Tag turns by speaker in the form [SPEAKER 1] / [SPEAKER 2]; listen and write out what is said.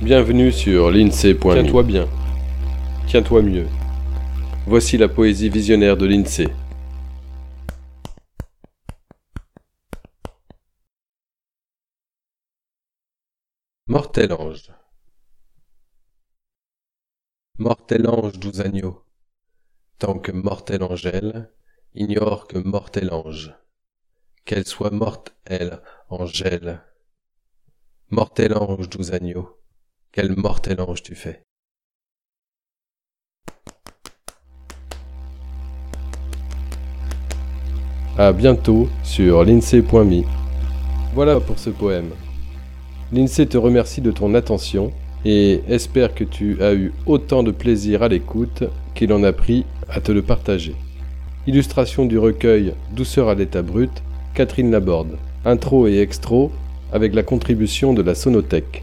[SPEAKER 1] Bienvenue sur l'INSEE.me. Tiens-toi bien. Tiens-toi mieux. Voici la poésie visionnaire de l'INSEE. Mortel ange. Mortel ange doux agneau, tant que mortel angèle ignore que mortel ange, qu'elle soit morte, elle, angèle. Mortel ange doux agneau, quel mortel ange tu fais. À bientôt sur l'INSEE.me. Voilà pour ce poème. L'INSEE te remercie de ton attention et espère que tu as eu autant de plaisir à l'écoute qu'il en a pris à te le partager. Illustration du recueil Douceur à l'état brut, Catherine Laborde. Intro et extro avec la contribution de la Sonothèque.